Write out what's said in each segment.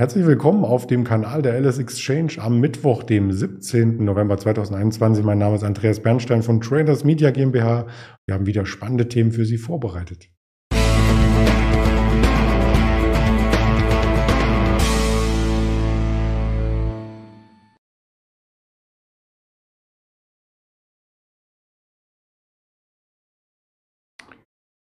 Herzlich willkommen auf dem Kanal der Alice Exchange am Mittwoch, dem 17. November 2021. Mein Name ist Andreas Bernstein von Traders Media GmbH. Wir haben wieder spannende Themen für Sie vorbereitet.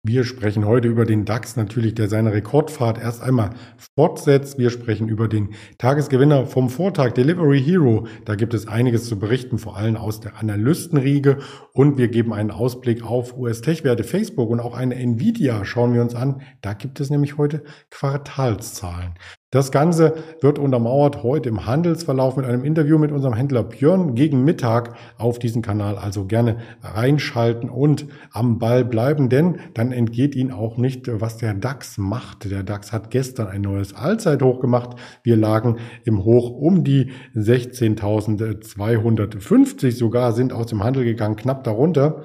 Wir sprechen heute über den DAX natürlich, der seine Rekordfahrt erst einmal fortsetzt. Wir sprechen über den Tagesgewinner vom Vortag, Delivery Hero. Da gibt es einiges zu berichten, vor allem aus der Analystenriege. Und wir geben einen Ausblick auf US-Tech-Werte, Facebook und auch eine Nvidia schauen wir uns an. Da gibt es nämlich heute Quartalszahlen. Das Ganze wird untermauert heute im Handelsverlauf mit einem Interview mit unserem Händler Björn gegen Mittag auf diesen Kanal. Also gerne reinschalten und am Ball bleiben, denn dann entgeht Ihnen auch nicht, was der DAX macht. Der DAX hat gestern ein neues Allzeithoch gemacht. Wir lagen im Hoch um die 16.250 sogar, sind aus dem Handel gegangen, knapp darunter.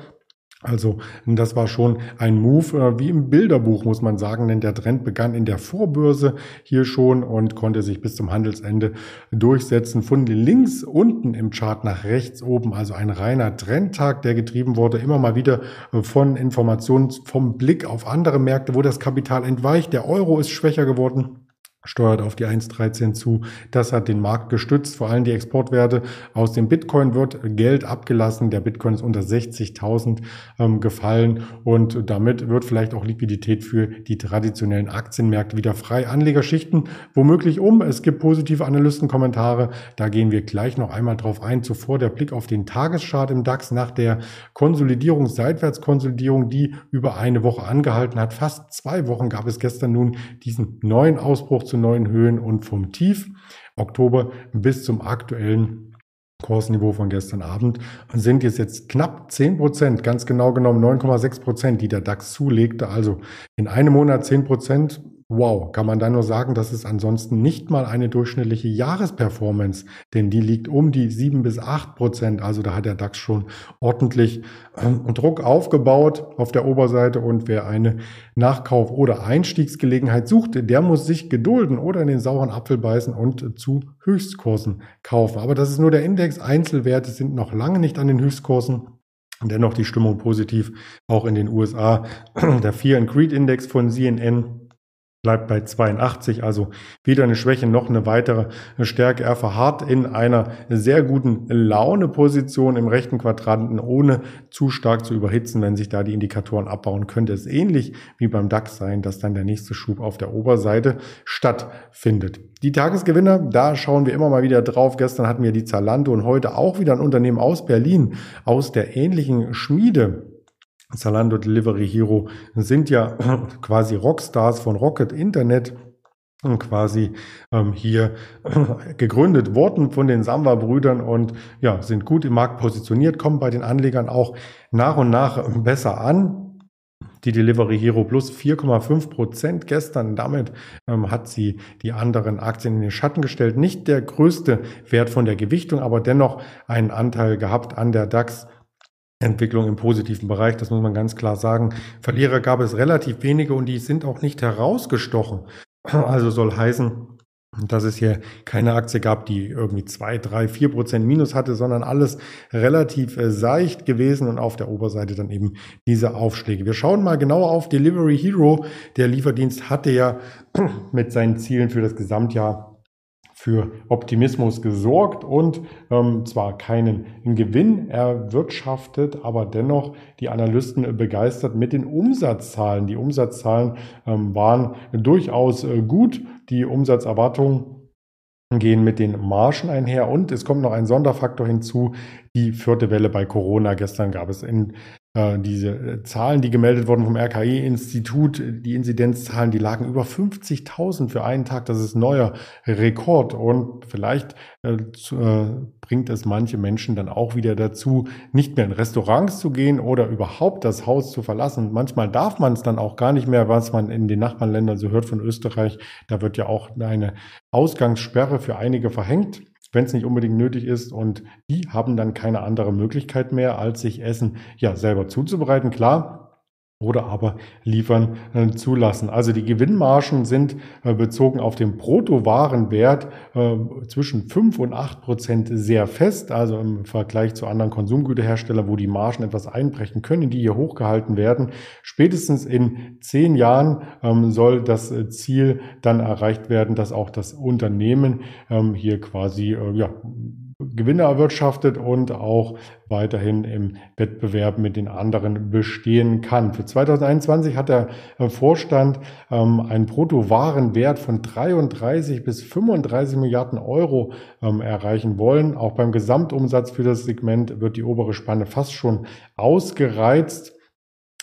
Also das war schon ein Move äh, wie im Bilderbuch, muss man sagen, denn der Trend begann in der Vorbörse hier schon und konnte sich bis zum Handelsende durchsetzen. Von links unten im Chart nach rechts oben, also ein reiner Trendtag, der getrieben wurde, immer mal wieder von Informationen vom Blick auf andere Märkte, wo das Kapital entweicht. Der Euro ist schwächer geworden steuert auf die 1,13 zu. Das hat den Markt gestützt, vor allem die Exportwerte. Aus dem Bitcoin wird Geld abgelassen. Der Bitcoin ist unter 60.000 ähm, gefallen und damit wird vielleicht auch Liquidität für die traditionellen Aktienmärkte wieder frei. Anlegerschichten womöglich um. Es gibt positive Analystenkommentare. Da gehen wir gleich noch einmal drauf ein. Zuvor der Blick auf den Tageschart im DAX nach der Konsolidierung, Seitwärtskonsolidierung, die über eine Woche angehalten hat. Fast zwei Wochen gab es gestern nun diesen neuen Ausbruch zu neuen Höhen und vom Tief Oktober bis zum aktuellen Kursniveau von gestern Abend sind jetzt jetzt knapp 10 Prozent, ganz genau genommen 9,6 Prozent, die der DAX zulegte. Also in einem Monat 10 Prozent Wow, kann man da nur sagen, das ist ansonsten nicht mal eine durchschnittliche Jahresperformance, denn die liegt um die sieben bis acht Prozent. Also da hat der DAX schon ordentlich äh, Druck aufgebaut auf der Oberseite und wer eine Nachkauf- oder Einstiegsgelegenheit sucht, der muss sich gedulden oder in den sauren Apfel beißen und zu Höchstkursen kaufen. Aber das ist nur der Index. Einzelwerte sind noch lange nicht an den Höchstkursen. Dennoch die Stimmung positiv, auch in den USA. Der Fear and Greed Index von CNN bleibt bei 82, also weder eine Schwäche noch eine weitere Stärke. Er verharrt in einer sehr guten Launeposition im rechten Quadranten, ohne zu stark zu überhitzen. Wenn sich da die Indikatoren abbauen, könnte es ähnlich wie beim DAX sein, dass dann der nächste Schub auf der Oberseite stattfindet. Die Tagesgewinner, da schauen wir immer mal wieder drauf. Gestern hatten wir die Zalando und heute auch wieder ein Unternehmen aus Berlin, aus der ähnlichen Schmiede Zalando Delivery Hero sind ja quasi Rockstars von Rocket Internet quasi ähm, hier gegründet worden von den Samba-Brüdern und ja, sind gut im Markt positioniert, kommen bei den Anlegern auch nach und nach besser an. Die Delivery Hero plus 4,5 Prozent gestern. Damit ähm, hat sie die anderen Aktien in den Schatten gestellt. Nicht der größte Wert von der Gewichtung, aber dennoch einen Anteil gehabt an der DAX Entwicklung im positiven Bereich, das muss man ganz klar sagen. Verlierer gab es relativ wenige und die sind auch nicht herausgestochen. Also soll heißen, dass es hier keine Aktie gab, die irgendwie zwei, drei, vier Prozent Minus hatte, sondern alles relativ äh, seicht gewesen und auf der Oberseite dann eben diese Aufschläge. Wir schauen mal genauer auf Delivery Hero. Der Lieferdienst hatte ja mit seinen Zielen für das Gesamtjahr für Optimismus gesorgt und ähm, zwar keinen Gewinn erwirtschaftet, aber dennoch die Analysten begeistert mit den Umsatzzahlen. Die Umsatzzahlen ähm, waren durchaus äh, gut. Die Umsatzerwartungen gehen mit den Margen einher und es kommt noch ein Sonderfaktor hinzu, die vierte Welle bei Corona. Gestern gab es in diese äh, Zahlen, die gemeldet wurden vom RKI-Institut, die Inzidenzzahlen, die lagen über 50.000 für einen Tag. Das ist neuer Rekord. Und vielleicht äh, zu, äh, bringt es manche Menschen dann auch wieder dazu, nicht mehr in Restaurants zu gehen oder überhaupt das Haus zu verlassen. Manchmal darf man es dann auch gar nicht mehr, was man in den Nachbarländern so hört von Österreich. Da wird ja auch eine Ausgangssperre für einige verhängt wenn es nicht unbedingt nötig ist. Und die haben dann keine andere Möglichkeit mehr, als sich Essen ja selber zuzubereiten. Klar, oder aber liefern äh, zulassen. Also die Gewinnmargen sind äh, bezogen auf den Bruttowarenwert äh, zwischen 5 und 8 Prozent sehr fest, also im Vergleich zu anderen Konsumgüterherstellern, wo die Margen etwas einbrechen können, die hier hochgehalten werden. Spätestens in zehn Jahren ähm, soll das Ziel dann erreicht werden, dass auch das Unternehmen ähm, hier quasi ja, Gewinne erwirtschaftet und auch weiterhin im Wettbewerb mit den anderen bestehen kann. Für 2021 hat der äh, Vorstand ähm, einen Bruttowarenwert von 33 bis 35 Milliarden Euro ähm, erreichen wollen. Auch beim Gesamtumsatz für das Segment wird die obere Spanne fast schon ausgereizt.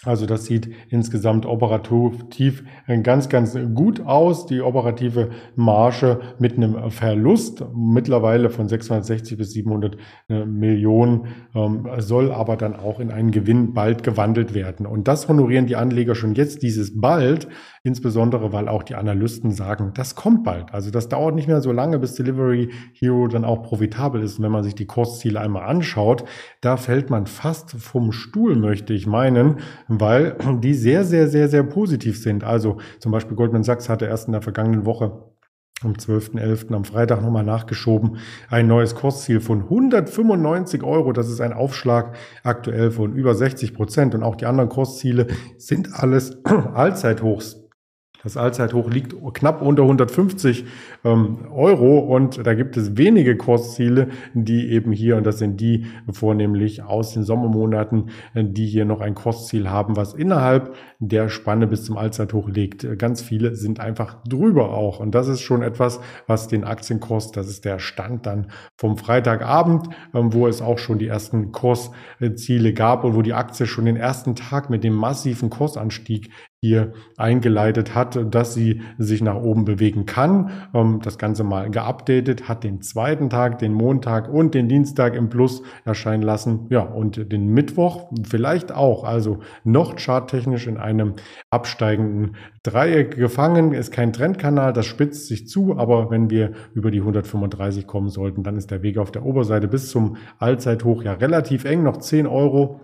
Also das sieht insgesamt operativ ganz, ganz gut aus. Die operative Marge mit einem Verlust mittlerweile von 660 bis 700 äh, Millionen ähm, soll aber dann auch in einen Gewinn bald gewandelt werden. Und das honorieren die Anleger schon jetzt, dieses bald, insbesondere weil auch die Analysten sagen, das kommt bald. Also das dauert nicht mehr so lange, bis Delivery Hero dann auch profitabel ist. Und wenn man sich die Kursziele einmal anschaut, da fällt man fast vom Stuhl, möchte ich meinen weil die sehr, sehr, sehr, sehr positiv sind. Also zum Beispiel Goldman Sachs hatte erst in der vergangenen Woche am 12.11. am Freitag nochmal nachgeschoben, ein neues Kursziel von 195 Euro. Das ist ein Aufschlag aktuell von über 60 Prozent. Und auch die anderen Kursziele sind alles Allzeithochs. Das Allzeithoch liegt knapp unter 150 ähm, Euro und da gibt es wenige Kursziele, die eben hier, und das sind die vornehmlich aus den Sommermonaten, die hier noch ein Kursziel haben, was innerhalb der Spanne bis zum Allzeithoch liegt. Ganz viele sind einfach drüber auch. Und das ist schon etwas, was den Aktienkurs, das ist der Stand dann vom Freitagabend, ähm, wo es auch schon die ersten Kursziele gab und wo die Aktie schon den ersten Tag mit dem massiven Kursanstieg hier eingeleitet hat, dass sie sich nach oben bewegen kann. Ähm, das Ganze mal geupdatet, hat den zweiten Tag, den Montag und den Dienstag im Plus erscheinen lassen. Ja, und den Mittwoch vielleicht auch. Also noch charttechnisch in einem absteigenden Dreieck gefangen. Ist kein Trendkanal, das spitzt sich zu. Aber wenn wir über die 135 kommen sollten, dann ist der Weg auf der Oberseite bis zum Allzeithoch ja relativ eng, noch 10 Euro.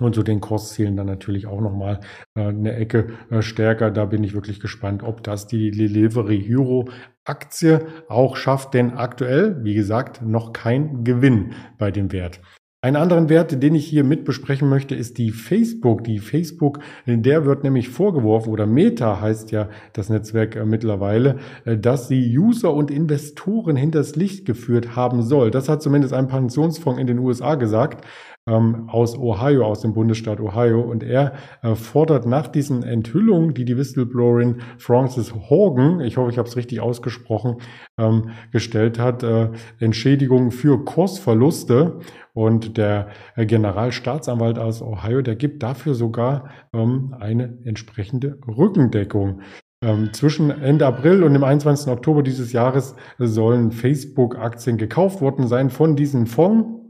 Und so den Kurszielen dann natürlich auch nochmal äh, eine Ecke äh, stärker. Da bin ich wirklich gespannt, ob das die Delivery Hero Aktie auch schafft, denn aktuell, wie gesagt, noch kein Gewinn bei dem Wert. Einen anderen Wert, den ich hier mit besprechen möchte, ist die Facebook. Die Facebook, der wird nämlich vorgeworfen, oder Meta heißt ja das Netzwerk äh, mittlerweile, äh, dass sie User und Investoren hinters Licht geführt haben soll. Das hat zumindest ein Pensionsfonds in den USA gesagt aus Ohio, aus dem Bundesstaat Ohio. Und er äh, fordert nach diesen Enthüllungen, die die Whistleblowerin Frances Hogan, ich hoffe, ich habe es richtig ausgesprochen, ähm, gestellt hat, äh, Entschädigungen für Kursverluste. Und der äh, Generalstaatsanwalt aus Ohio, der gibt dafür sogar ähm, eine entsprechende Rückendeckung. Ähm, zwischen Ende April und dem 21. Oktober dieses Jahres sollen Facebook-Aktien gekauft worden sein von diesem Fonds.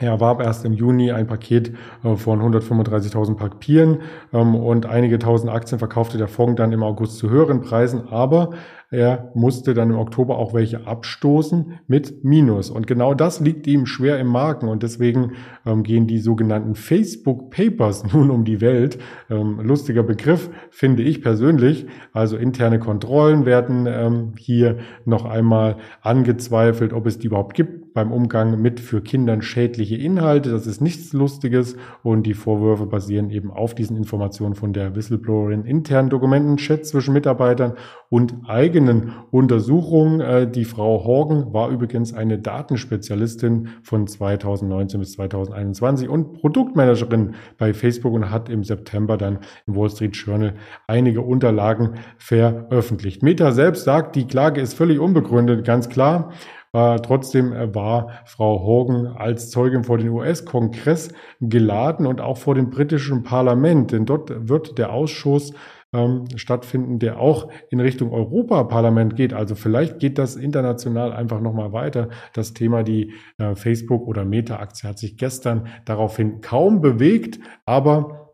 Er erwarb erst im Juni ein Paket äh, von 135.000 Papieren ähm, und einige tausend Aktien verkaufte der Fonds dann im August zu höheren Preisen, aber er musste dann im Oktober auch welche abstoßen mit Minus. Und genau das liegt ihm schwer im Magen. Und deswegen ähm, gehen die sogenannten Facebook Papers nun um die Welt. Ähm, lustiger Begriff finde ich persönlich. Also interne Kontrollen werden hier noch einmal angezweifelt, ob es die überhaupt gibt beim Umgang mit für Kindern schädliche Inhalte. Das ist nichts Lustiges. Und die Vorwürfe basieren eben auf diesen Informationen von der Whistleblowerin internen Dokumenten, Chats zwischen Mitarbeitern und eigenen Untersuchungen. Äh, die Frau Horgen war übrigens eine Datenspezialistin von 2019 bis 2021 und Produktmanagerin bei Facebook und hat im September dann im Wall Street Journal einige Unterlagen veröffentlicht. Meta selbst sagt, die Klage ist völlig unbegründet, ganz klar. Äh, trotzdem war Frau Hogan als Zeugin vor den US-Kongress geladen und auch vor dem britischen Parlament, denn dort wird der Ausschuss ähm, stattfinden, der auch in Richtung Europaparlament geht. Also vielleicht geht das international einfach nochmal weiter. Das Thema, die äh, Facebook- oder Meta-Aktie hat sich gestern daraufhin kaum bewegt, aber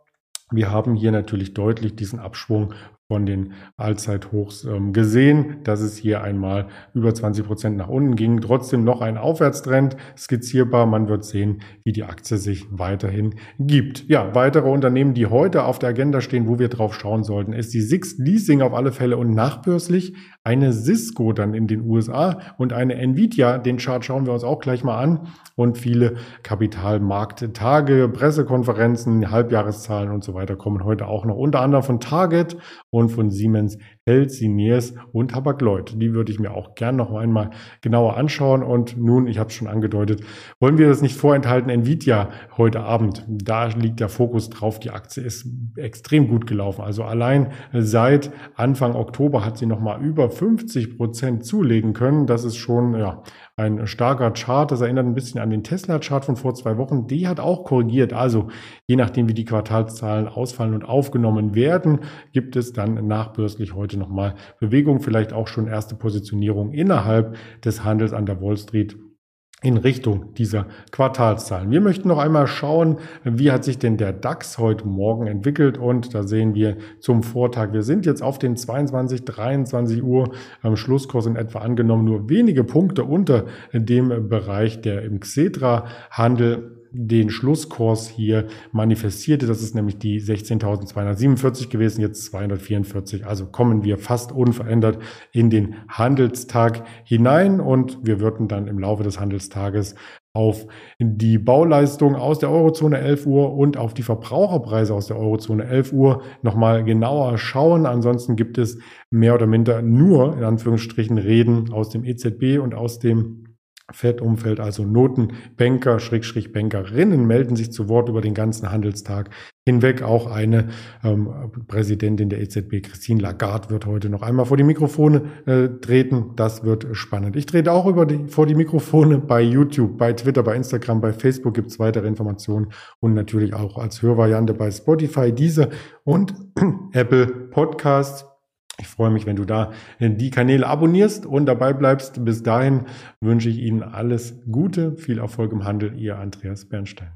wir haben hier natürlich deutlich diesen Abschwung von den Allzeithochs ähm, gesehen, dass es hier einmal über 20 Prozent nach unten ging. Trotzdem noch ein Aufwärtstrend skizzierbar. Man wird sehen, wie die Aktie sich weiterhin gibt. Ja, weitere Unternehmen, die heute auf der Agenda stehen, wo wir drauf schauen sollten, ist die Sixt Leasing auf alle Fälle und nachbörslich eine Cisco dann in den USA und eine Nvidia. Den Chart schauen wir uns auch gleich mal an und viele Kapitalmarkttage, Pressekonferenzen, Halbjahreszahlen und so weiter kommen heute auch noch unter anderem von Target und von Siemens Healthineers und Hapag-Lloyd. Die würde ich mir auch gern noch einmal genauer anschauen. Und nun, ich habe es schon angedeutet, wollen wir das nicht vorenthalten. Nvidia heute Abend, da liegt der Fokus drauf. Die Aktie ist extrem gut gelaufen. Also allein seit Anfang Oktober hat sie noch mal über 50 Prozent zulegen können. Das ist schon ja, ein starker Chart. Das erinnert ein bisschen an den Tesla-Chart von vor zwei Wochen. Die hat auch korrigiert. Also je nachdem, wie die Quartalszahlen ausfallen und aufgenommen werden, gibt es dann nachbörslich heute nochmal Bewegung, vielleicht auch schon erste Positionierung innerhalb des Handels an der Wall Street in Richtung dieser Quartalszahlen. Wir möchten noch einmal schauen, wie hat sich denn der DAX heute Morgen entwickelt und da sehen wir zum Vortag, wir sind jetzt auf den 22, 23 Uhr am Schlusskurs in etwa angenommen, nur wenige Punkte unter dem Bereich, der im Xetra-Handel den Schlusskurs hier manifestierte. Das ist nämlich die 16.247 gewesen, jetzt 244. Also kommen wir fast unverändert in den Handelstag hinein und wir würden dann im Laufe des Handelstages auf die Bauleistung aus der Eurozone 11 Uhr und auf die Verbraucherpreise aus der Eurozone 11 Uhr nochmal genauer schauen. Ansonsten gibt es mehr oder minder nur, in Anführungsstrichen, Reden aus dem EZB und aus dem Fed-Umfeld, also Notenbanker, Schrägstrich Bankerinnen melden sich zu Wort über den ganzen Handelstag hinweg. Auch eine ähm, Präsidentin der EZB, Christine Lagarde, wird heute noch einmal vor die Mikrofone äh, treten. Das wird spannend. Ich trete auch über die, vor die Mikrofone bei YouTube, bei Twitter, bei Instagram, bei Facebook gibt es weitere Informationen und natürlich auch als Hörvariante bei Spotify, diese und Apple Podcasts. Ich freue mich, wenn du da die Kanäle abonnierst und dabei bleibst. Bis dahin wünsche ich Ihnen alles Gute, viel Erfolg im Handel. Ihr Andreas Bernstein.